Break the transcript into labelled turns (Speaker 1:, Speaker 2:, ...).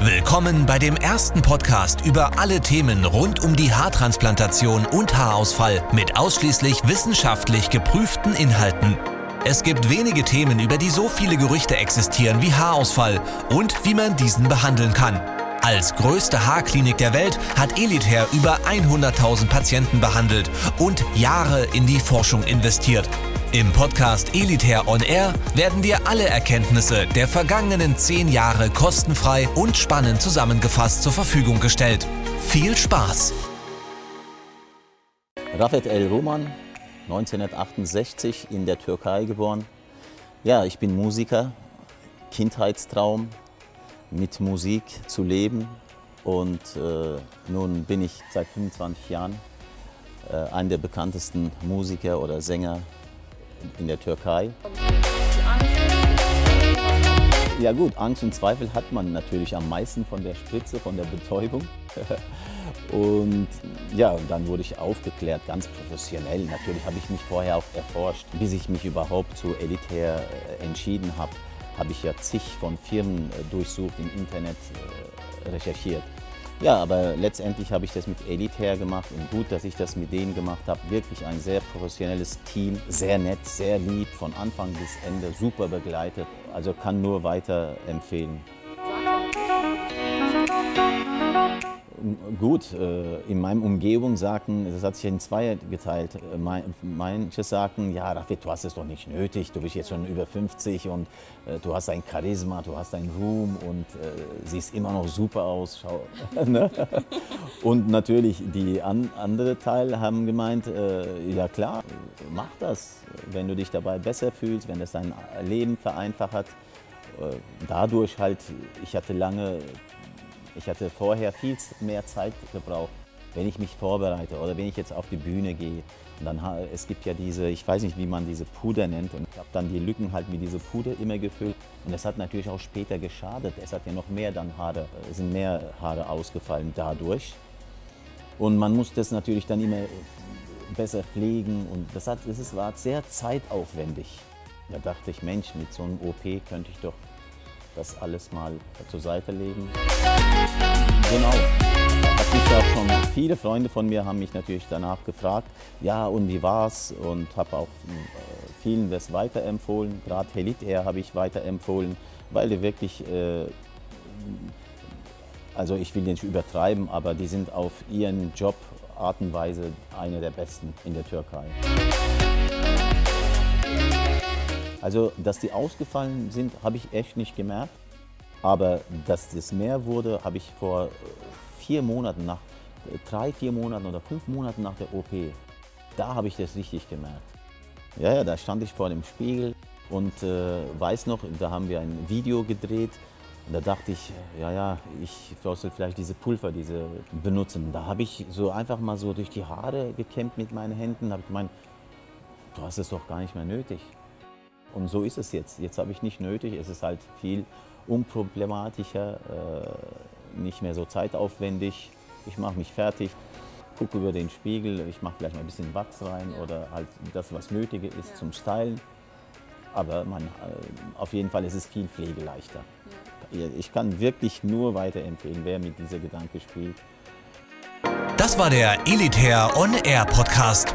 Speaker 1: Willkommen bei dem ersten Podcast über alle Themen rund um die Haartransplantation und Haarausfall mit ausschließlich wissenschaftlich geprüften Inhalten. Es gibt wenige Themen, über die so viele Gerüchte existieren wie Haarausfall und wie man diesen behandeln kann. Als größte Haarklinik der Welt hat Elitair über 100.000 Patienten behandelt und Jahre in die Forschung investiert. Im Podcast Elitair On Air werden dir alle Erkenntnisse der vergangenen zehn Jahre kostenfrei und spannend zusammengefasst zur Verfügung gestellt. Viel Spaß!
Speaker 2: Rafet El Roman, 1968 in der Türkei geboren. Ja, ich bin Musiker, Kindheitstraum, mit Musik zu leben. Und äh, nun bin ich seit 25 Jahren äh, einer der bekanntesten Musiker oder Sänger in der Türkei. Ja gut, Angst und Zweifel hat man natürlich am meisten von der Spritze, von der Betäubung. Und ja, dann wurde ich aufgeklärt, ganz professionell. Natürlich habe ich mich vorher auch erforscht, bis ich mich überhaupt zu Elitär äh, entschieden habe, habe ich ja zig von Firmen äh, durchsucht, im Internet äh, recherchiert. Ja, aber letztendlich habe ich das mit Elitair gemacht und gut, dass ich das mit denen gemacht habe. Wirklich ein sehr professionelles Team, sehr nett, sehr lieb, von Anfang bis Ende, super begleitet. Also kann nur weiter empfehlen. Gut, äh, in meinem Umgebung sagen, das hat sich in zwei geteilt. Manche sagen, ja, Rafit, du hast es doch nicht nötig, du bist jetzt schon über 50 und äh, du hast ein Charisma, du hast einen Ruhm und äh, siehst immer noch super aus. Ne? und natürlich die an, andere Teil haben gemeint, ja klar, mach das, wenn du dich dabei besser fühlst, wenn es dein Leben vereinfacht. Dadurch halt, ich hatte lange ich hatte vorher viel mehr Zeit gebraucht, wenn ich mich vorbereite oder wenn ich jetzt auf die Bühne gehe. Und dann, es gibt ja diese, ich weiß nicht, wie man diese Puder nennt. Und ich habe dann die Lücken halt mit dieser Puder immer gefüllt. Und das hat natürlich auch später geschadet. Es hat ja noch mehr dann Haare, sind mehr Haare ausgefallen dadurch. Und man muss das natürlich dann immer besser pflegen. Und das, hat, das war sehr zeitaufwendig. Da dachte ich, Mensch, mit so einem OP könnte ich doch das alles mal zur Seite legen. Genau. Hat mich schon viele Freunde von mir haben mich natürlich danach gefragt, ja und wie war's und habe auch äh, vielen das weiterempfohlen. Gerade Helit Air habe ich weiterempfohlen, weil die wirklich, äh, also ich will nicht übertreiben, aber die sind auf ihren Job Art und Weise eine der besten in der Türkei. Also, dass die ausgefallen sind, habe ich echt nicht gemerkt. Aber dass das mehr wurde, habe ich vor vier Monaten, nach drei, vier Monaten oder fünf Monaten nach der OP, da habe ich das richtig gemerkt. Ja, ja, da stand ich vor dem Spiegel und äh, weiß noch, da haben wir ein Video gedreht. Und da dachte ich, ja, ja, ich sollte vielleicht diese Pulver diese benutzen. Da habe ich so einfach mal so durch die Haare gekämmt mit meinen Händen. Da habe ich gemeint, du hast es doch gar nicht mehr nötig. Und so ist es jetzt. Jetzt habe ich nicht nötig. Es ist halt viel unproblematischer, äh, nicht mehr so zeitaufwendig. Ich mache mich fertig, gucke über den Spiegel, ich mache vielleicht mal ein bisschen Wachs rein oder halt das, was nötige ist ja. zum Stylen. Aber man, äh, auf jeden Fall ist es viel pflegeleichter. Ja. Ich kann wirklich nur weiterempfehlen, wer mit dieser Gedanke spielt.
Speaker 1: Das war der Elitair On Air Podcast.